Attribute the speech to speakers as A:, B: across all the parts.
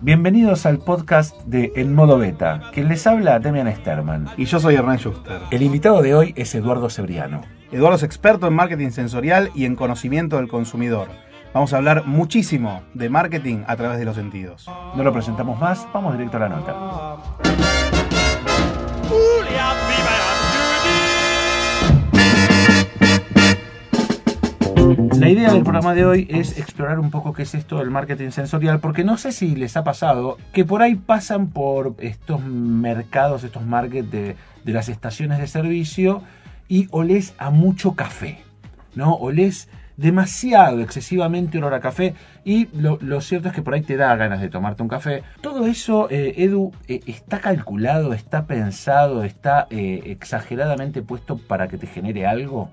A: Bienvenidos al podcast de En Modo Beta, quien les habla Demian Sterman.
B: Y yo soy Hernán Schuster.
A: El invitado de hoy es Eduardo Cebriano.
B: Eduardo es experto en marketing sensorial y en conocimiento del consumidor. Vamos a hablar muchísimo de marketing a través de los sentidos.
A: No lo presentamos más, vamos directo a la nota. La idea del programa de hoy es explorar un poco qué es esto del marketing sensorial, porque no sé si les ha pasado que por ahí pasan por estos mercados, estos markets de, de las estaciones de servicio y olés a mucho café, ¿no? Olés demasiado, excesivamente olor a café y lo, lo, cierto es que por ahí te da ganas de tomarte un café. Todo eso, eh, Edu, eh, está calculado, está pensado, está eh, exageradamente puesto para que te genere algo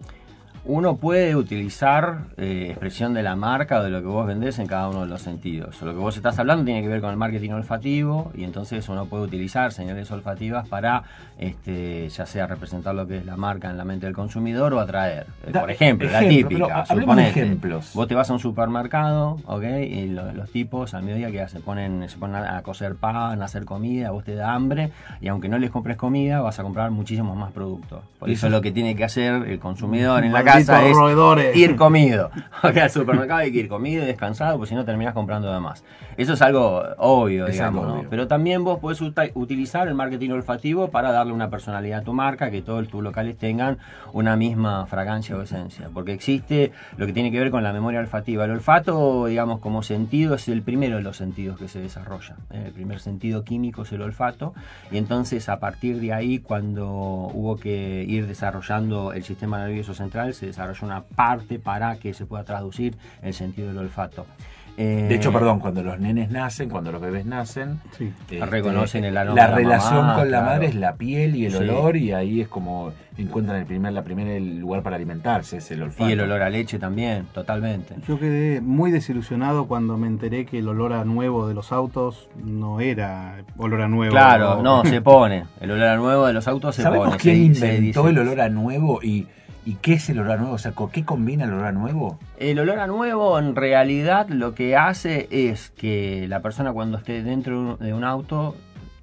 C: uno puede utilizar eh, expresión de la marca o de lo que vos vendés en cada uno de los sentidos. lo que vos estás hablando tiene que ver con el marketing olfativo y entonces uno puede utilizar señales olfativas para este, ya sea representar lo que es la marca en la mente del consumidor o atraer. Eh, por ejemplo, la típica.
A: ejemplos.
C: Vos te vas a un supermercado, ¿ok? Y los tipos al mediodía que hacen, ponen, se ponen a cocer pan, a hacer comida, vos te da hambre y aunque no les compres comida vas a comprar muchísimos más productos. Por eso, es lo que tiene que hacer el consumidor en la casa es ir comido. Al supermercado hay que ir comido y descansado, porque si no terminas comprando de más. Eso es algo obvio, digamos, ¿no? Pero también vos podés utilizar el marketing olfativo para darle una personalidad a tu marca, que todos tus locales tengan una misma fragancia o esencia. Porque existe lo que tiene que ver con la memoria olfativa. El olfato, digamos, como sentido, es el primero de los sentidos que se desarrolla. El primer sentido químico es el olfato. Y entonces, a partir de ahí, cuando hubo que ir desarrollando el sistema nervioso central, se desarrolló una parte para que se pueda traducir el sentido del olfato.
A: de hecho, eh, perdón, cuando los nenes nacen, cuando los bebés nacen,
C: este, reconocen el
A: aroma. La, relación con la madre es la piel y el olor, y ahí es como encuentran el primer, la primera lugar para alimentarse, es el olfato.
C: Y el olor a leche también, totalmente.
B: Yo quedé muy desilusionado cuando me enteré que el olor a nuevo de los autos no era olor a nuevo.
C: Claro, no, se pone. El olor a nuevo de los autos se
A: ¿Sabemos
C: pone.
A: quién inventó el olor a nuevo y ¿Y qué es el olor a nuevo? O sea, qué combina el olor a nuevo?
C: El olor a nuevo en realidad lo que hace es que la persona cuando esté dentro de un auto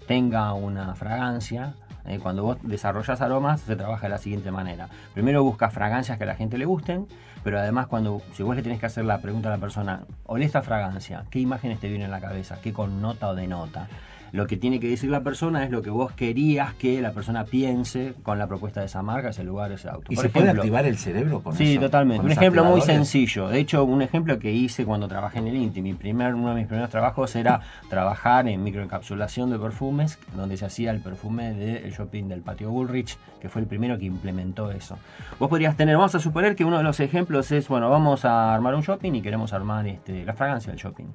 C: tenga una fragancia. Eh, cuando vos desarrollas aromas se trabaja de la siguiente manera. Primero buscas fragancias que a la gente le gusten, pero además cuando si vos le tenés que hacer la pregunta a la persona, olé esta fragancia, ¿qué imágenes te viene en la cabeza? ¿Qué connota o denota? Lo que tiene que decir la persona es lo que vos querías que la persona piense con la propuesta de esa marca, ese lugar, ese auto.
A: ¿Y se puede activar el cerebro con
C: sí,
A: eso?
C: Sí, totalmente. Un ejemplo muy sencillo. De hecho, un ejemplo que hice cuando trabajé en el INTI. Mi primer, uno de mis primeros trabajos era trabajar en microencapsulación de perfumes, donde se hacía el perfume del shopping del patio Bullrich, que fue el primero que implementó eso. Vos podrías tener, vamos a suponer que uno de los ejemplos es, bueno, vamos a armar un shopping y queremos armar este, la fragancia del shopping.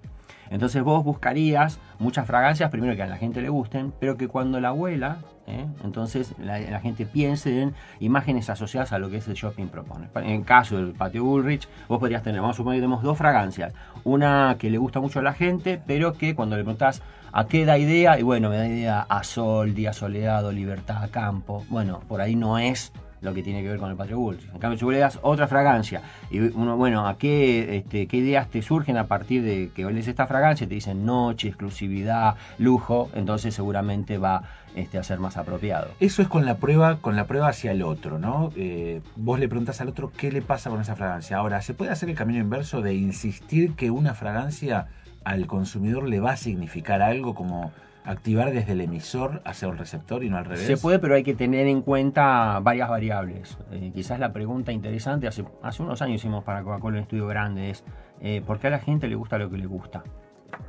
C: Entonces vos buscarías muchas fragancias, primero que a la gente le gusten, pero que cuando la huela, ¿eh? entonces la, gente piense en imágenes asociadas a lo que ese shopping propone. En caso del patio Bullrich, vos podrías tener, vamos a suponer que tenemos dos fragancias. Una que le gusta mucho a la gente, pero que cuando le preguntás a qué da idea, y bueno, me da idea a sol, día soleado, libertad, campo. Bueno, por ahí no es lo que tiene que ver con el Patio Bullrich. En cambio, si vos le das otra fragancia, y uno, bueno, ¿a qué, este, qué ideas te surgen a partir de que oles esta fragancia? Te dicen noche, exclusividad, lujo, entonces seguramente va este, a ser más apropiado.
A: Eso es con la prueba, con la prueba hacia el otro, ¿no? Eh, vos le preguntas al otro qué le pasa con esa fragancia. Ahora, ¿se puede hacer el camino inverso de insistir que una fragancia al consumidor le va a significar algo como activar desde el emisor hacia el receptor y no al revés?
C: Se puede, pero hay que tener en cuenta varias variables. Eh, quizás la pregunta interesante, hace, hace unos años hicimos para Coca-Cola un estudio grande, es eh, ¿por qué a la gente le gusta lo que le gusta?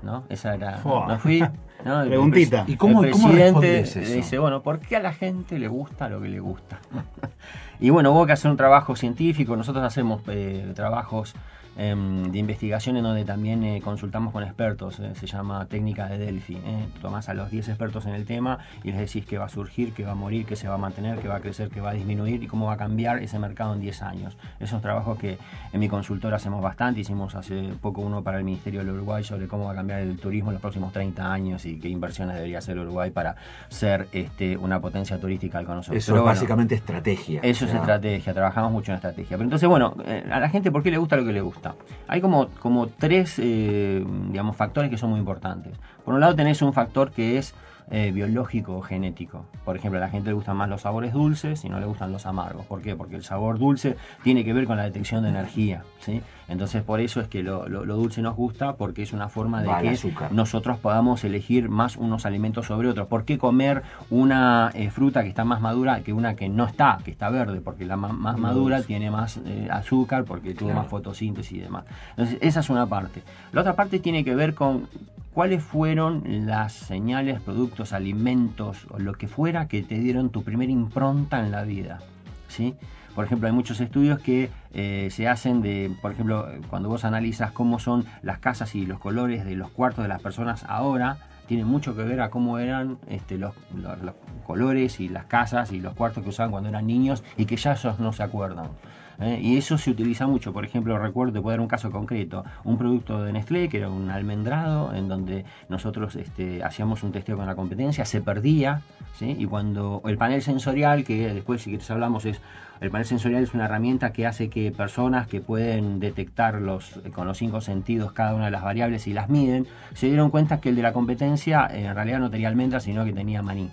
C: ¿No? Esa era.
B: No
C: fui.
B: Preguntita.
A: ¿Y cómo, el presidente
C: dice, bueno, ¿por qué a la gente le gusta lo que le gusta? y bueno, hubo que hacer un trabajo científico. Nosotros hacemos eh, trabajos de investigación en donde también eh, consultamos con expertos, eh, se llama técnica de Delphi. Eh. Tomás a los 10 expertos en el tema y les decís qué va a surgir, qué va a morir, qué se va a mantener, qué va a crecer, qué va a disminuir y cómo va a cambiar ese mercado en 10 años. Esos trabajos que en mi consultora hacemos bastante, hicimos hace poco uno para el Ministerio del Uruguay sobre cómo va a cambiar el turismo en los próximos 30 años y qué inversiones debería hacer Uruguay para ser este, una potencia turística al conocer.
A: Eso es básicamente estrategia.
C: Eso es estrategia, trabajamos mucho en estrategia. Pero entonces, bueno, a la gente, ¿por qué le gusta lo que le gusta? Hay como, como tres eh, digamos, factores que son muy importantes. Por un lado tenés un factor que es eh, biológico o genético. Por ejemplo, a la gente le gustan más los sabores dulces y no le gustan los amargos. ¿Por qué? Porque el sabor dulce tiene que ver con la detección de energía. ¿sí? Entonces, por eso es que lo, dulce nos gusta, porque es una forma de que nosotros podamos elegir más unos alimentos sobre otros. ¿Por qué comer una eh, fruta que está más madura que una que no está, que está verde? Porque la más madura tiene más eh, azúcar, porque tuvo más fotosíntesis y demás. Entonces, esa es una parte. La otra parte tiene que ver con cuáles fueron las señales, productos, alimentos o lo que fuera que te dieron tu primera impronta en la vida. ¿sí? Por ejemplo, hay muchos estudios que eh, se hacen de, por ejemplo, cuando vos analizas cómo son las casas y los colores de los cuartos de las personas ahora, tiene mucho que ver a cómo eran este, los, colores y las casas y los cuartos que usaban cuando eran niños y que ya esos no se acuerdan. ¿Eh? y eso se utiliza mucho. Por ejemplo, recuerdo, te puedo dar un caso concreto, un producto de Nestlé que era un almendrado en donde nosotros este, hacíamos un testeo con la competencia, se perdía, y cuando el panel sensorial, que después si quieres hablamos, es el panel sensorial es una herramienta que hace que personas que pueden detectar con los cinco sentidos cada una de las variables y las miden, se dieron cuenta que el de la competencia en realidad no tenía almendras, sino que tenía maní.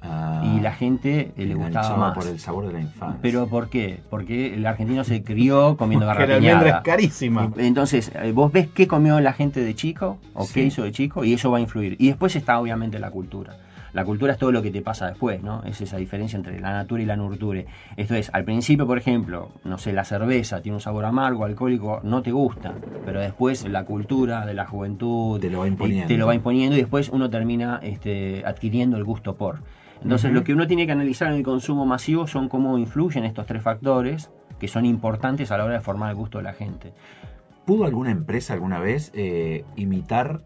C: Ah, y la gente eh, le gustaba más.
A: por el sabor de la infancia.
C: ¿Pero por qué? Porque el argentino se crió comiendo
B: garrapiñada. la almendra es carísima.
C: Entonces, eh, vos ves qué comió la gente de chico o qué hizo de chico y eso va a influir. Y después está obviamente la cultura. La cultura es todo lo que te pasa después, ¿no? Es esa diferencia entre la natura y la nurture. Esto es, al principio, por ejemplo, no sé, la cerveza tiene un sabor amargo, alcohólico, no te gusta, pero después la cultura de la juventud
A: te lo va imponiendo,
C: te lo va imponiendo y después uno termina este, adquiriendo el gusto por. Entonces, lo que uno tiene que analizar en el consumo masivo son cómo influyen estos tres factores que son importantes a la hora de formar el gusto de la gente.
A: ¿Pudo alguna empresa alguna vez eh, imitar,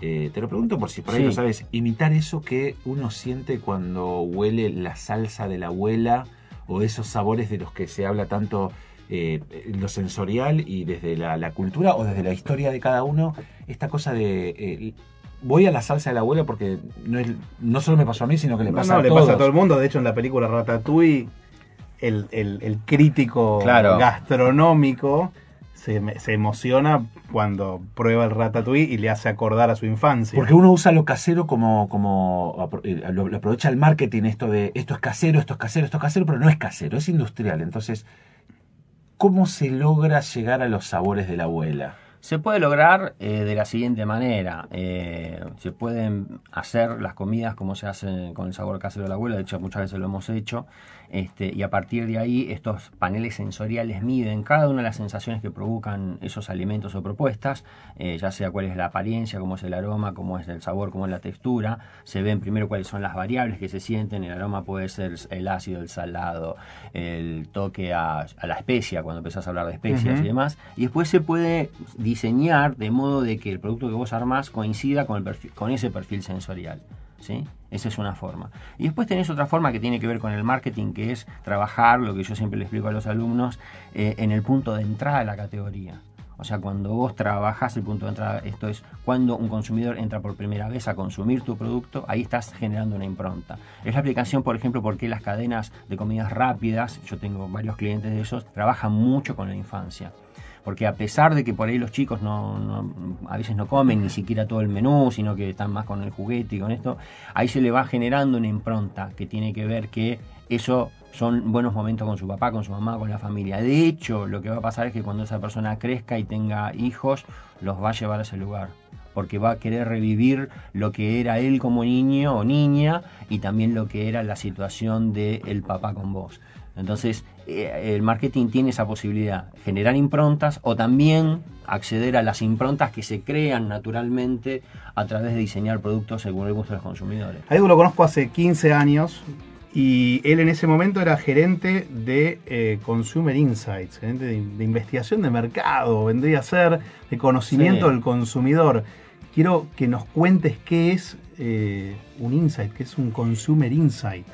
A: eh, te lo pregunto por si por ahí lo sabes, imitar eso que uno siente cuando huele la salsa de la abuela o esos sabores de los que se habla tanto eh, lo sensorial y desde la, la, cultura o desde la historia de cada uno, esta cosa de voy a la salsa de la abuela porque no, es, no solo me pasó a mí, sino que le pasa a
B: todos. le pasa a todo el mundo. De hecho, en la película Ratatouille, el, el, crítico gastronómico se, se, emociona cuando prueba el Ratatouille y le hace acordar a su infancia.
A: Porque uno usa lo casero como, como eh, lo, aprovecha el marketing, esto de esto es casero, esto es casero, esto es casero, pero no es casero, es industrial. Entonces, ¿cómo se logra llegar a los sabores de la abuela?
C: Se puede lograr eh, de la siguiente manera. Eh, se pueden hacer las comidas como se hacen con el sabor casero de la abuela, de hecho muchas veces lo hemos hecho, este, y a partir de ahí estos paneles sensoriales miden cada una de las sensaciones que provocan esos alimentos o propuestas, eh, ya sea cuál es la apariencia, cómo es el aroma, cómo es el sabor, cómo es la textura. Se ven primero cuáles son las variables que se sienten. El aroma puede ser el ácido, el salado, el toque a, la especia, cuando empezás a hablar de especias y demás. Y después se puede diseñar de modo de que el producto que vos armás coincida con, ese perfil sensorial. ¿sí? Esa es una forma. Y después tenés otra forma que tiene que ver con el marketing, que es trabajar, lo que yo siempre le explico a los alumnos, eh, en el punto de entrada de la categoría. O sea, cuando vos trabajas el punto de entrada, esto es cuando un consumidor entra por primera vez a consumir tu producto, ahí estás generando una impronta. Es la aplicación, por ejemplo, porque las cadenas de comidas rápidas, yo tengo varios clientes de esos, trabajan mucho con la infancia porque a pesar de que por ahí los chicos no, a veces no comen ni siquiera todo el menú, sino que están más con el juguete y con esto, ahí se le va generando una impronta que tiene que ver que eso son buenos momentos con su papá, con su mamá, con la familia. De hecho, lo que va a pasar es que cuando esa persona crezca y tenga hijos, los va a llevar a ese lugar porque va a querer revivir lo que era él como niño o niña y también lo que era la situación de el papá con vos. Entonces, eh, el marketing tiene esa posibilidad, generar improntas o también acceder a las improntas que se crean naturalmente a través de diseñar productos según el gusto de los consumidores.
B: A lo conozco hace 15 años y él en ese momento era gerente de eh, Consumer Insights, gerente de, investigación de mercado, vendría a ser de conocimiento del consumidor. Quiero que nos cuentes qué es eh, un insight, qué es un Consumer Insight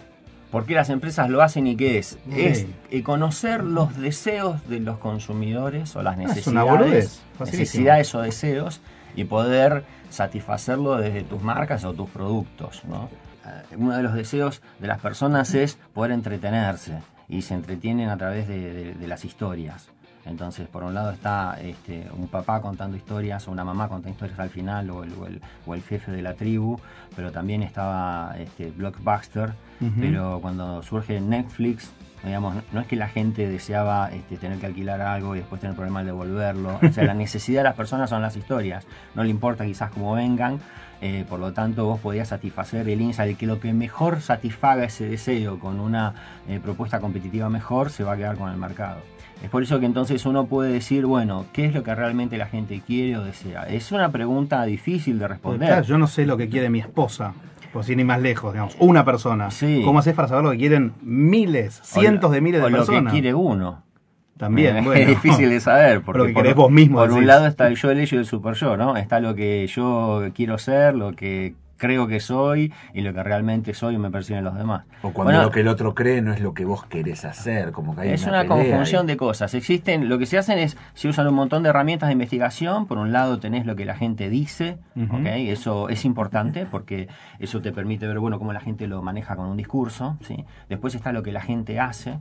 C: por qué las empresas lo hacen y qué es. Es eh, conocer los deseos de los consumidores o las ah, necesidades, necesidades o deseos y poder satisfacerlo desde tus marcas o tus productos. Eh, uno de los deseos de las personas es poder entretenerse y se entretienen a través de, las historias. Entonces, por un lado está este, un papá contando historias, o una mamá contando historias al final, o el, o el, jefe de la tribu, pero también estaba este, Blockbuster, pero cuando surge Netflix, digamos, no es que la gente deseaba este, tener que alquilar algo y después tener problema de devolverlo, o sea, la necesidad de las personas son las historias, no le importa quizás cómo vengan, eh, por lo tanto vos podías satisfacer el insight que lo que mejor satisfaga ese deseo con una eh, propuesta competitiva mejor se va a quedar con el mercado. Es por eso que entonces uno puede decir, bueno, ¿qué es lo que realmente la gente quiere o desea? Es una pregunta difícil de responder.
B: yo no sé lo que quiere mi esposa, por si ni más lejos, digamos, una persona. ¿Cómo haces para saber lo que quieren miles, cientos de miles de personas?
C: Lo que quiere uno.
B: También,
C: bueno, es difícil de saber. Porque
B: por, vos mismo.
C: Por un lado está el yo, el ello y el super yo, ¿no? Está lo que yo quiero ser, lo que creo que soy y lo que realmente soy me perciben los demás.
A: O cuando lo que el otro cree no es lo que vos querés hacer, como que hay
C: Es una, conjunción de cosas. Existen, lo que se hacen es, se usan un montón de herramientas de investigación. Por un lado tenés lo que la gente dice, Eso es importante porque eso te permite ver, bueno, cómo la gente lo maneja con un discurso, ¿sí? Después está lo que la gente hace,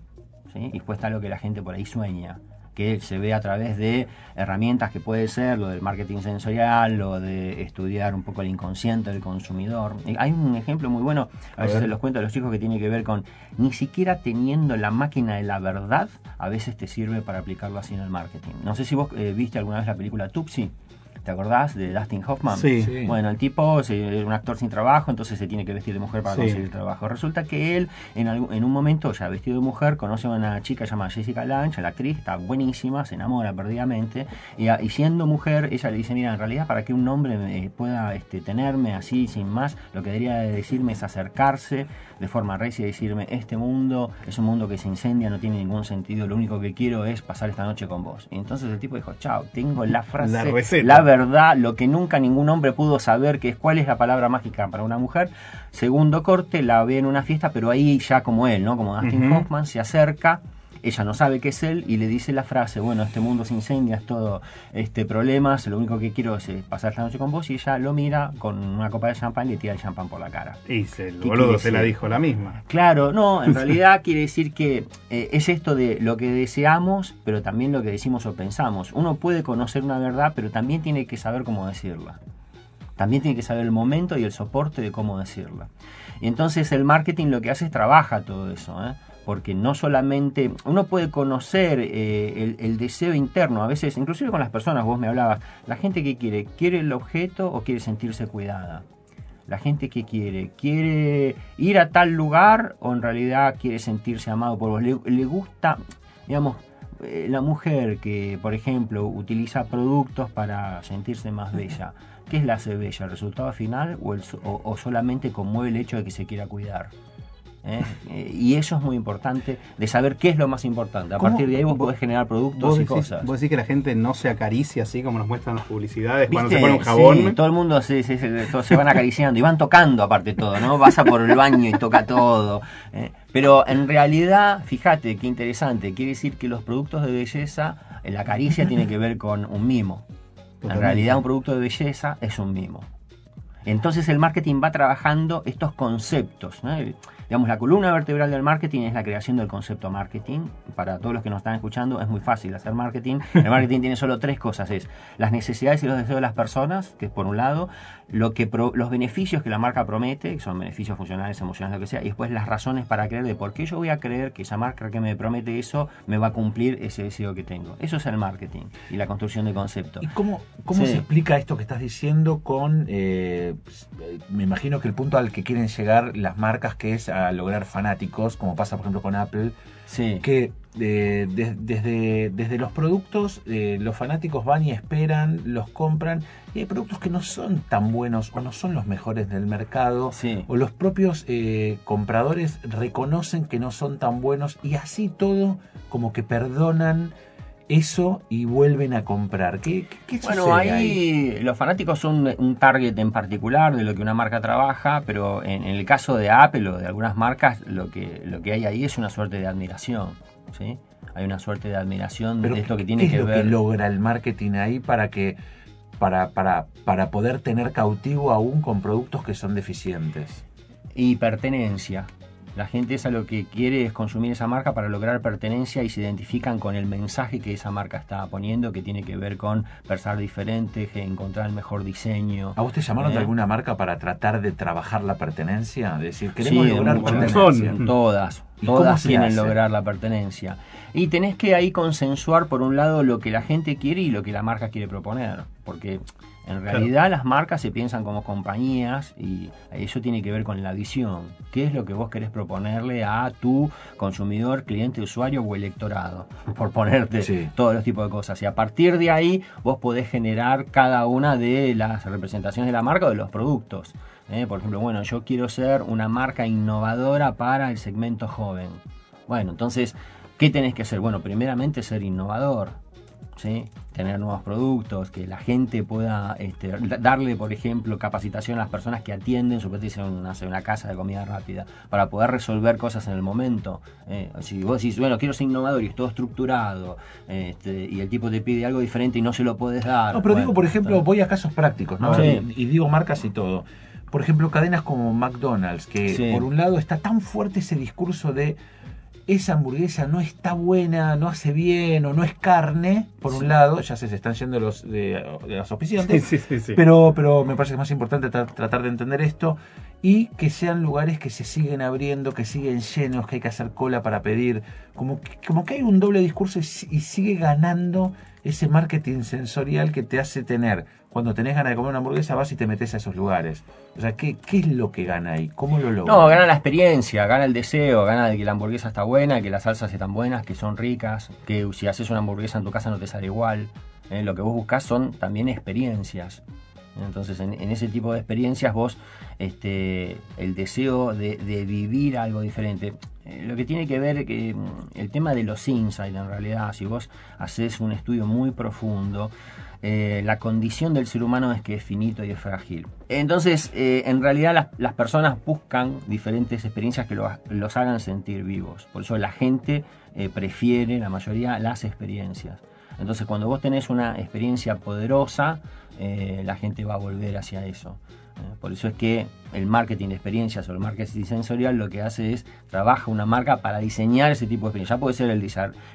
C: ¿sí? Y después está lo que la gente por ahí sueña que se ve a través de herramientas que puede ser lo del marketing sensorial, lo de estudiar un poco el inconsciente del consumidor. Hay un ejemplo muy bueno, a, veces se los cuento a los chicos que tiene que ver con ni siquiera teniendo la máquina de la verdad, a veces te sirve para aplicarlo así en el marketing. No sé si vos eh, viste alguna vez la película Tupsi. ¿Te acordás de Dustin Hoffman?
B: Sí.
C: Bueno, el tipo es un actor sin trabajo, entonces se tiene que vestir de mujer para conseguir trabajo. Resulta que él, en, en un momento, ya vestido de mujer, conoce a una chica llamada Jessica Lange, la actriz, está buenísima, se enamora perdidamente, y, siendo mujer, ella le dice, mira, en realidad para que un hombre pueda este, tenerme así, sin más, lo que debería decirme es acercarse de forma recia y decirme, este mundo es un mundo que se incendia, no tiene ningún sentido, lo único que quiero es pasar esta noche con vos. Y entonces el tipo dijo, chao, tengo la frase,
B: la, receta.
C: la verdad, lo que nunca ningún hombre pudo saber, que es cuál es la palabra mágica para una mujer. Segundo corte, la ve en una fiesta, pero ahí ya como él, ¿no? Como Dustin Hoffman, se acerca ella no sabe que es él y le dice la frase, bueno, este mundo se incendia, es todo este problemas, lo único que quiero es eh, pasar esta noche con vos y ella lo mira con una copa de champán y le tira el champán por la cara.
B: Y se, el boludo se la dijo la misma.
C: Claro, no, en realidad quiere decir que eh, es esto de lo que deseamos, pero también lo que decimos o pensamos. Uno puede conocer una verdad, pero también tiene que saber cómo decirla. También tiene que saber el momento y el soporte de cómo decirla. Y entonces el marketing lo que hace es trabaja todo eso. ¿eh? Porque no solamente uno puede conocer eh, el, deseo interno, a veces, inclusive con las personas, vos me hablabas, la gente que quiere, ¿quiere el objeto o quiere sentirse cuidada? La gente que quiere, ¿quiere ir a tal lugar o en realidad quiere sentirse amado por vos? Le, gusta, digamos, eh, la mujer que, por ejemplo, utiliza productos para sentirse más bella. ¿Qué es la hace bella? ¿El resultado final o, o solamente conmueve el hecho de que se quiera cuidar? ¿Eh? Eh, y eso es muy importante, de saber qué es lo más importante. A partir de ahí vos, podés generar productos y cosas.
B: Vos decís que la gente no se acaricia así como nos muestran las publicidades cuando se pone un jabón.
C: todo el mundo se, se, van acariciando y van tocando aparte todo, ¿no? Vas a por el baño y toca todo. ¿eh? Pero en realidad, fíjate qué interesante, quiere decir que los productos de belleza, la caricia tiene que ver con un mimo. En realidad un producto de belleza es un mimo. Entonces el marketing va trabajando estos conceptos. ¿no? Digamos, la columna vertebral del marketing es la creación del concepto marketing. Para todos los que nos están escuchando, es muy fácil hacer marketing. El marketing tiene solo tres cosas: es las necesidades y los deseos de las personas, que es por un lado, lo que los beneficios que la marca promete, que son beneficios funcionales, emocionales, lo que sea, y después las razones para creer de por qué yo voy a creer que esa marca que me promete eso me va a cumplir ese deseo que tengo. Eso es el marketing y la construcción de concepto.
A: ¿Y cómo, cómo se explica esto que estás diciendo con, eh, me imagino que el punto al que quieren llegar las marcas, que es a lograr fanáticos, como pasa por ejemplo con Apple, que eh, desde, desde los productos eh, los fanáticos van y esperan, los compran, y hay productos que no son tan buenos o no son los mejores del mercado, o los propios eh, compradores reconocen que no son tan buenos y así todo como que perdonan eso y vuelven a comprar. ¿Qué, qué,
C: bueno, ahí, los fanáticos son un target en particular de lo que una marca trabaja, pero en, el caso de Apple o de algunas marcas, lo que, lo que hay ahí es una suerte de admiración. ¿sí? Hay una suerte de admiración de esto que tiene
A: ¿qué
C: que
A: es lo
C: ver.
A: que logra el marketing ahí para que para, para, para poder tener cautivo aún con productos que son deficientes?
C: Y pertenencia La gente esa lo que quiere es consumir esa marca para lograr pertenencia y se identifican con el mensaje que esa marca está poniendo, que tiene que ver con pensar diferente, encontrar el mejor diseño.
A: ¿A vos te llamaron de ¿Eh? alguna marca para tratar de trabajar la pertenencia? De decir, queremos lograr pertenencia.
C: Todas, todas quieren lograr la pertenencia. Y tenés que ahí consensuar, por un lado, lo que la gente quiere y lo que la marca quiere proponer. Porque en realidad las marcas se piensan como compañías y eso tiene que ver con la visión. ¿Qué es lo que vos querés proponerle a tu consumidor, cliente, usuario o electorado? Por ponerte todos los tipos de cosas. Y a partir de ahí vos podés generar cada una de las representaciones de la marca o de los productos. ¿eh? Por ejemplo, bueno, yo quiero ser una marca innovadora para el segmento joven. Bueno, entonces, ¿qué tenés que hacer? Bueno, primeramente ser innovador ¿sí? tener nuevos productos, que la gente pueda este, darle, por ejemplo, capacitación a las personas que atienden, supuestamente una, una casa de comida rápida, para poder resolver cosas en el momento. ¿eh? si vos decís, bueno, quiero ser innovador y es todo estructurado, este, y el tipo te pide algo diferente y no se lo puedes dar.
A: No, pero digo, por ejemplo, voy a casos prácticos, ¿no? y, digo marcas y todo. Por ejemplo, cadenas como McDonald's, que por un lado está tan fuerte ese discurso de esa hamburguesa no está buena, no hace bien o no es carne, por un lado, ya se, están yendo los de, las oficiantes, pero, pero me parece que es más importante tratar de entender esto y que sean lugares que se siguen abriendo, que siguen llenos, que hay que hacer cola para pedir, como que, como que hay un doble discurso y sigue ganando ese marketing sensorial que te hace tener cuando tenés ganas de comer una hamburguesa vas y te metes a esos lugares. O sea, ¿qué, qué es lo que gana ahí? ¿Cómo lo logra?
C: No, gana la experiencia, gana el deseo, gana de que la hamburguesa está buena, que las salsas están buenas, que son ricas, que si haces una hamburguesa en tu casa no te sale igual. ¿eh? lo que vos buscas son también experiencias. Entonces, en, ese tipo de experiencias, vos, este, el deseo de, vivir algo diferente. Eh, lo que tiene que ver que mm, el tema de los insights, en realidad, si vos haces un estudio muy profundo, eh, la condición del ser humano es que es finito y es frágil. Entonces, eh, en realidad las, personas buscan diferentes experiencias que los, hagan sentir vivos. Por eso la gente prefiere, la mayoría, las experiencias. Entonces, cuando vos tenés una experiencia poderosa, la gente va a volver hacia eso. Eh, por eso es que el marketing de experiencias o el marketing sensorial lo que hace es trabaja una marca para diseñar ese tipo de experiencia. Ya puede ser el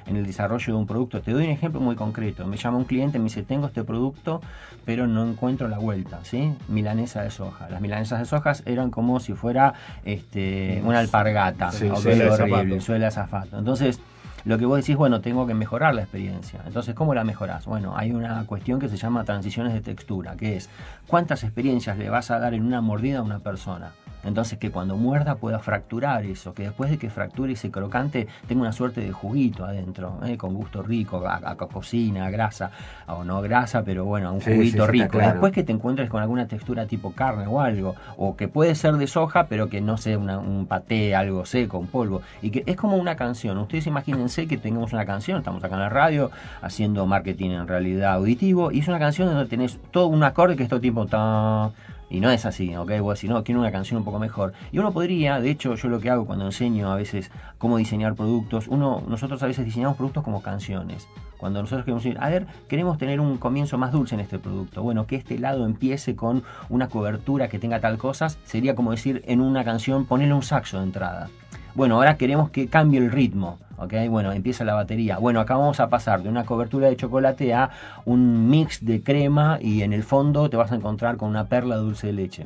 C: en el desarrollo de un producto. Te doy un ejemplo muy concreto. Me llama un cliente, me dice, tengo este producto, pero no encuentro la vuelta. ¿sí? Milanesa de soja. Las milanesas de sojas eran como si fuera este, una alpargata. Sí, horrible, suele azafato. Entonces, lo que vos decís, bueno, tengo que mejorar la experiencia. Entonces, ¿cómo la mejorás? Bueno, hay una cuestión que se llama transiciones de textura, que es cuántas experiencias le vas a dar en una mordida a una persona. Entonces que cuando muerda pueda fracturar eso, que después de que fracture ese crocante tenga una suerte de juguito adentro, ¿eh? con gusto rico, a, cocina, a grasa, o no grasa, pero bueno, un juguito rico. Después que te encuentres con alguna textura tipo carne o algo, o que puede ser de soja, pero que no sea un paté, algo seco, un polvo. Y que es como una canción. Ustedes imagínense que tengamos una canción, estamos acá en la radio haciendo marketing en realidad auditivo, y es una canción donde tenés todo un acorde que es todo tipo tan y no es así, ¿ok? Vos decís, no, quiero una canción un poco mejor. Y uno podría, de hecho, yo lo que hago cuando enseño a veces cómo diseñar productos, uno, nosotros a veces diseñamos productos como canciones. Cuando nosotros queremos decir, a ver, queremos tener un comienzo más dulce en este producto. Bueno, que este lado empiece con una cobertura que tenga tal cosas, sería como decir en una canción, ponerle un saxo de entrada. Bueno, ahora queremos que cambie el ritmo. ¿ok? Bueno, empieza la batería. Bueno, acá vamos a pasar de una cobertura de chocolate a un mix de crema y en el fondo te vas a encontrar con una perla dulce de leche.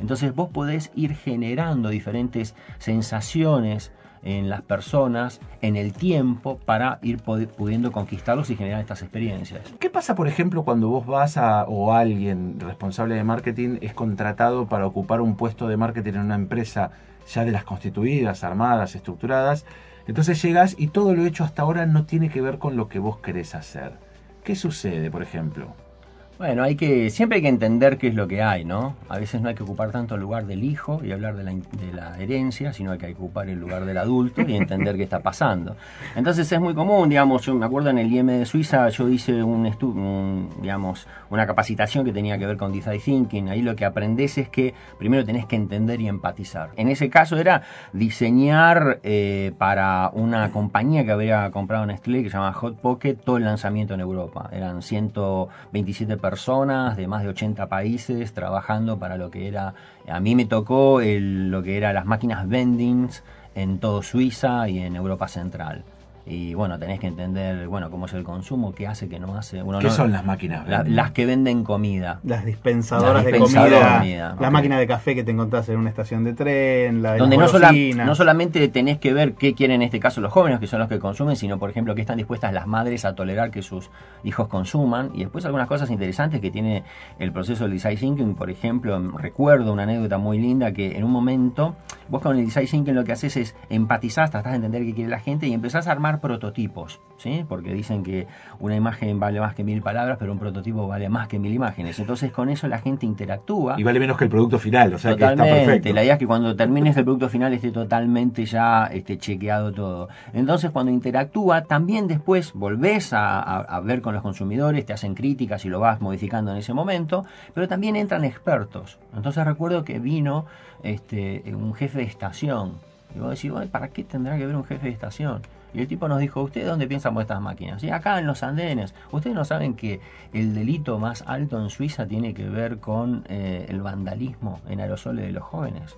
C: Entonces vos podés ir generando diferentes sensaciones en las personas, en el tiempo, para ir pudiendo conquistarlos y generar estas experiencias.
A: ¿Qué pasa, por ejemplo, cuando vos vas a, o alguien responsable de marketing es contratado para ocupar un puesto de marketing en una empresa ya de las constituidas, armadas, estructuradas? Entonces llegas y todo lo hecho hasta ahora no tiene que ver con lo que vos querés hacer. ¿Qué sucede, por ejemplo?
C: Bueno, hay que, siempre hay que entender qué es lo que hay, ¿no? A veces no hay que ocupar tanto el lugar del hijo y hablar de la, de la herencia, sino hay que ocupar el lugar del adulto y entender qué está pasando. Entonces es muy común, digamos, yo me acuerdo en el IEM de Suiza, yo hice un, un digamos, una capacitación que tenía que ver con design thinking. Ahí lo que aprendes es que primero tenés que entender y empatizar. En ese caso era diseñar eh, para una compañía que había comprado Nestlé que se llama Hot Pocket todo el lanzamiento en Europa. Eran 127 personas personas de más de 80 países trabajando para lo que era, a mí me tocó lo que era las máquinas vendings en todo Suiza y en Europa Central y bueno, tenés que entender, bueno, cómo es el consumo, qué hace, qué no hace.
A: ¿Qué son las máquinas?
C: las que venden comida.
B: Las dispensadoras de comida. La máquina de café que te encontrás en una estación de tren, la de
C: Donde no, no, solamente tenés que ver qué quieren en este caso los jóvenes, que son los que consumen, sino, por ejemplo, qué están dispuestas las madres a tolerar que sus hijos consuman. Y después algunas cosas interesantes que tiene el proceso del design thinking. Por ejemplo, recuerdo una anécdota muy linda que en un momento, vos con el design thinking lo que haces es empatizar, tratás de entender qué quiere la gente y empezás a armar prototipos, ¿sí? Porque dicen que una imagen vale más que mil palabras, pero un prototipo vale más que mil imágenes. Entonces con eso la gente interactúa.
A: Y vale menos que el producto final, o sea que está perfecto.
C: La idea es que cuando termines el producto final esté totalmente ya este, chequeado todo. Entonces cuando interactúa, también después volvés a, ver con los consumidores, te hacen críticas y lo vas modificando en ese momento, pero también entran expertos. Entonces recuerdo que vino este, un jefe de estación. Y vos decís, ¿para qué tendrá que ver un jefe de estación? Y el tipo nos dijo, ¿ustedes dónde piensan por estas máquinas? Y acá en los andenes. Ustedes no saben que el delito más alto en Suiza tiene que ver con eh, el vandalismo en aerosoles de los jóvenes.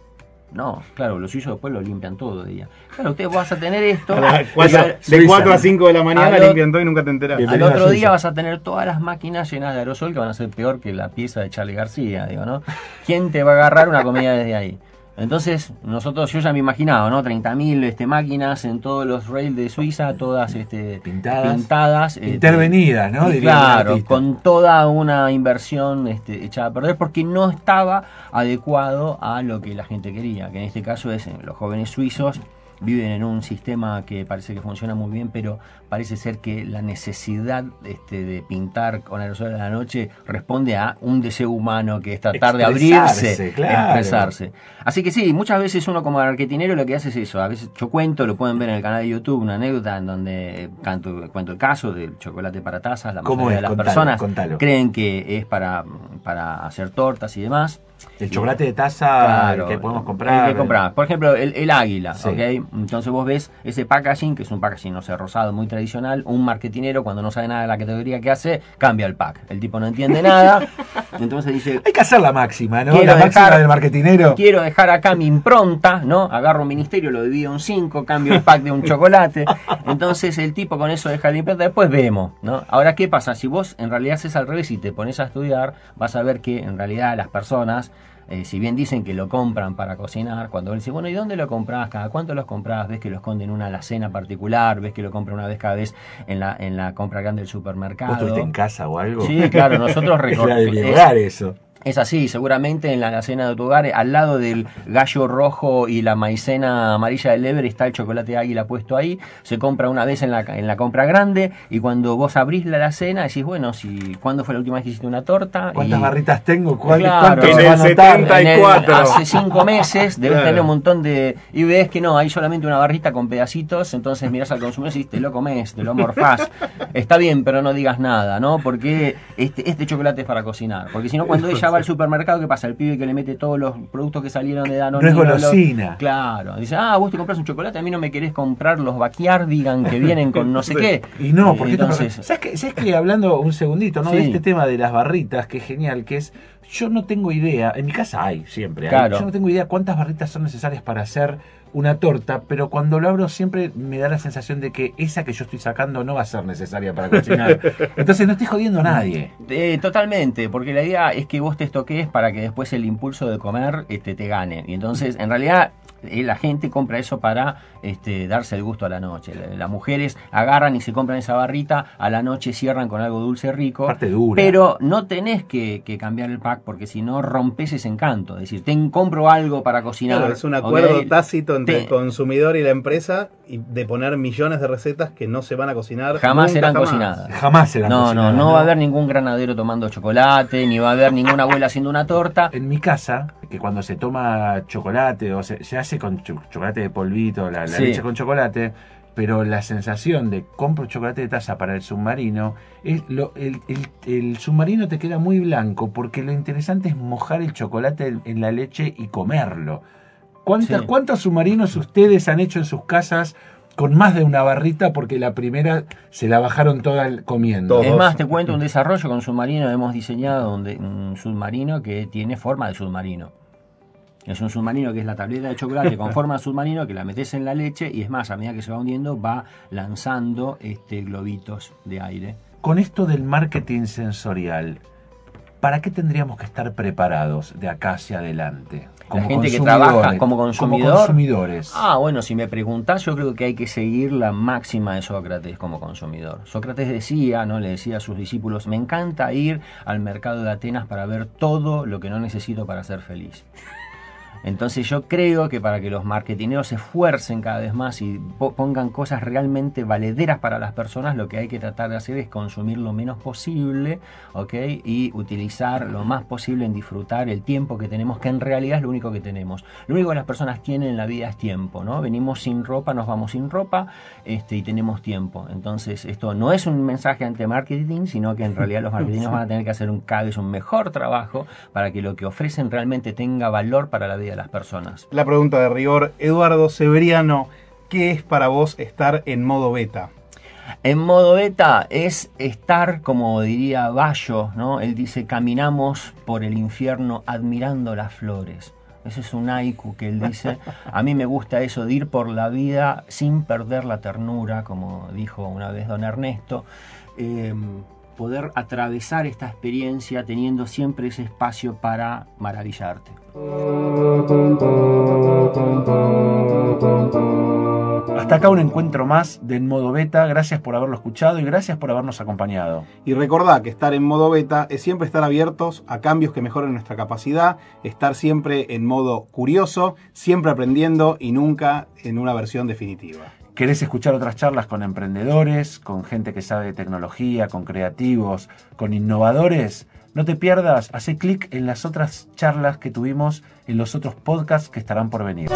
C: No, claro, los suizos después lo limpian todo de día. Claro, ustedes vas a tener esto.
B: de 4 a 5 de la mañana limpian todo y nunca te enteras.
C: Al otro día vas a tener todas las máquinas llenas de aerosol que van a ser peor que la pieza de Charlie García, digo, ¿no? ¿Quién te va a agarrar una comida desde ahí? Entonces, nosotros, yo ya me imaginaba, ¿no? 30.000 este, máquinas en todos los rails de Suiza, todas este,
A: pintadas.
C: pintadas
A: este, Intervenidas, ¿no?
C: claro, con toda una inversión este, echada a perder porque no estaba adecuado a lo que la gente quería, que en este caso es los jóvenes suizos viven en un sistema que parece que funciona muy bien, pero parece ser que la necesidad este, de pintar con aerosol a la noche responde a un deseo humano que es tratar de abrirse, expresarse. Así que sí, muchas veces uno como arquetinero lo que hace es eso. A veces yo cuento, lo pueden ver en el canal de YouTube, una anécdota en donde canto, cuento el caso del chocolate para tazas. La mayoría de las personas creen que es para, para hacer tortas y demás.
A: El chocolate de taza que podemos comprar.
C: que Por ejemplo, el, águila, Entonces vos ves ese packaging, que es un packaging, no sé, rosado, muy tradicional. Un marketinero, cuando no sabe nada de la categoría que hace, cambia el pack. El tipo no entiende nada. entonces dice...
A: Hay que hacer la máxima, ¿no? La máxima del marketinero.
C: Quiero dejar acá mi impronta, ¿no? Agarro un ministerio, lo divido en cinco, cambio el pack de un chocolate. Entonces el tipo con eso deja la impronta, después vemos, ¿no? Ahora, ¿qué pasa? Si vos en realidad haces al revés y te pones a estudiar, vas a ver que en realidad las personas eh, si bien dicen que lo compran para cocinar, cuando él dice, bueno, ¿y dónde lo compras? ¿Cada cuánto los compras? ¿Ves que lo esconden en una alacena particular? ¿Ves que lo compra una vez cada vez en la, en la compra grande del supermercado?
A: ¿Vos estuviste en casa o algo?
C: Sí, claro, nosotros
A: recordamos. eso.
C: Es así, seguramente en la cena de tu hogar, al lado del gallo rojo y la maicena amarilla del Lever está el chocolate águila puesto ahí. Se compra una vez en la, en la compra grande y cuando vos abrís la cena decís, bueno, si ¿cuándo fue la última vez que hiciste una torta?
A: ¿Cuántas barritas tengo?
C: ¿Cuál, claro, en el 74. hace cinco meses debes tener un montón de... Y ves que no, hay solamente una barrita con pedacitos, entonces mirás al consumidor y dices, te lo comes, te lo morfás. Está bien, pero no digas nada, ¿no? Porque este, este chocolate es para cocinar. Porque si no, cuando ella va al supermercado, ¿qué pasa? El pibe que le mete todos los productos que salieron de Danone.
A: No es golosina.
C: claro. Dice, ah, vos te compras un chocolate, a mí no me querés comprar los digan que vienen con no sé qué.
A: Y no, porque entonces... ¿sabes, que, ¿Sabes que hablando un segundito, ¿no? De este tema de las barritas, que es genial, que es, yo no tengo idea, en mi casa hay siempre, hay, yo no tengo idea cuántas barritas son necesarias para hacer una torta, pero cuando lo abro siempre me da la sensación de que esa que yo estoy sacando no va a ser necesaria para cocinar. Entonces no estoy jodiendo a nadie.
C: Eh, totalmente, porque la idea es que vos te estoques para que después el impulso de comer este, te gane. Y entonces, en realidad, eh, la gente compra eso para este, darse el gusto a la noche. Las mujeres agarran y se compran esa barrita, a la noche cierran con algo dulce rico. Pero no tenés que, cambiar el pack porque si no rompes ese encanto. Es decir, ten, compro algo para cocinar.
B: es un acuerdo tácito entre el consumidor y la empresa y de poner millones de recetas que no se van a cocinar.
C: Jamás serán cocinadas.
A: Jamás serán
C: no,
A: cocinadas.
C: No, no, no va a haber ningún granadero tomando chocolate, ni va a haber ninguna abuela haciendo una torta.
A: En mi casa, que cuando se toma chocolate o se, se hace con chocolate de polvito, la, leche con chocolate, pero la sensación de compro chocolate de taza para el submarino, es lo, el, submarino te queda muy blanco porque lo interesante es mojar el chocolate en, la leche y comerlo. ¿Cuántos submarinos ustedes han hecho en sus casas con más de una barrita porque la primera se la bajaron toda comiendo.
C: Es más, te cuento un desarrollo con submarino. Hemos diseñado un submarino que tiene forma de submarino. Es un submarino que es la tableta de chocolate con forma de submarino que la metes en la leche y es más, a medida que se va hundiendo va lanzando este, globitos de aire.
A: Con esto del marketing sensorial, ¿para qué tendríamos que estar preparados de acá hacia adelante?
C: la gente que trabaja como consumidor.
A: consumidores.
C: Ah, bueno, si me preguntás, yo creo que hay que seguir la máxima de Sócrates como consumidor. Sócrates decía, ¿no? Le decía a sus discípulos, me encanta ir al mercado de Atenas para ver todo lo que no necesito para ser feliz. Entonces yo creo que para que los marketineros se esfuercen cada vez más y pongan cosas realmente valederas para las personas, lo que hay que tratar de hacer es consumir lo menos posible, ¿ok? Y utilizar lo más posible en disfrutar el tiempo que tenemos, que en realidad es lo único que tenemos. Lo único que las personas tienen en la vida es tiempo, ¿no? Venimos sin ropa, nos vamos sin ropa este, y tenemos tiempo. Entonces esto no es un mensaje ante marketing, sino que en realidad los marketeros van a tener que hacer un cada vez un mejor trabajo para que lo que ofrecen realmente tenga valor para la vida de las personas.
B: La pregunta de rigor, Eduardo Severiano, ¿qué es para vos estar en modo beta?
C: En modo beta es estar, como diría Bayo, ¿no? Él dice, caminamos por el infierno admirando las flores. Ese es un haiku que él dice. A mí me gusta eso de ir por la vida sin perder la ternura, como dijo una vez don Ernesto. Em, poder atravesar esta experiencia teniendo siempre ese espacio para maravillarte.
A: Hasta acá un encuentro más de En Modo Beta. Gracias por haberlo escuchado y gracias por habernos acompañado.
B: Y recordad que estar en modo beta es siempre estar abiertos a cambios que mejoren nuestra capacidad, estar siempre en modo curioso, siempre aprendiendo y nunca en una versión definitiva.
A: ¿Querés escuchar otras charlas con emprendedores, con gente que sabe de tecnología, con creativos, con innovadores? No te pierdas, hace clic en las otras charlas que tuvimos en los otros podcasts que estarán por venir.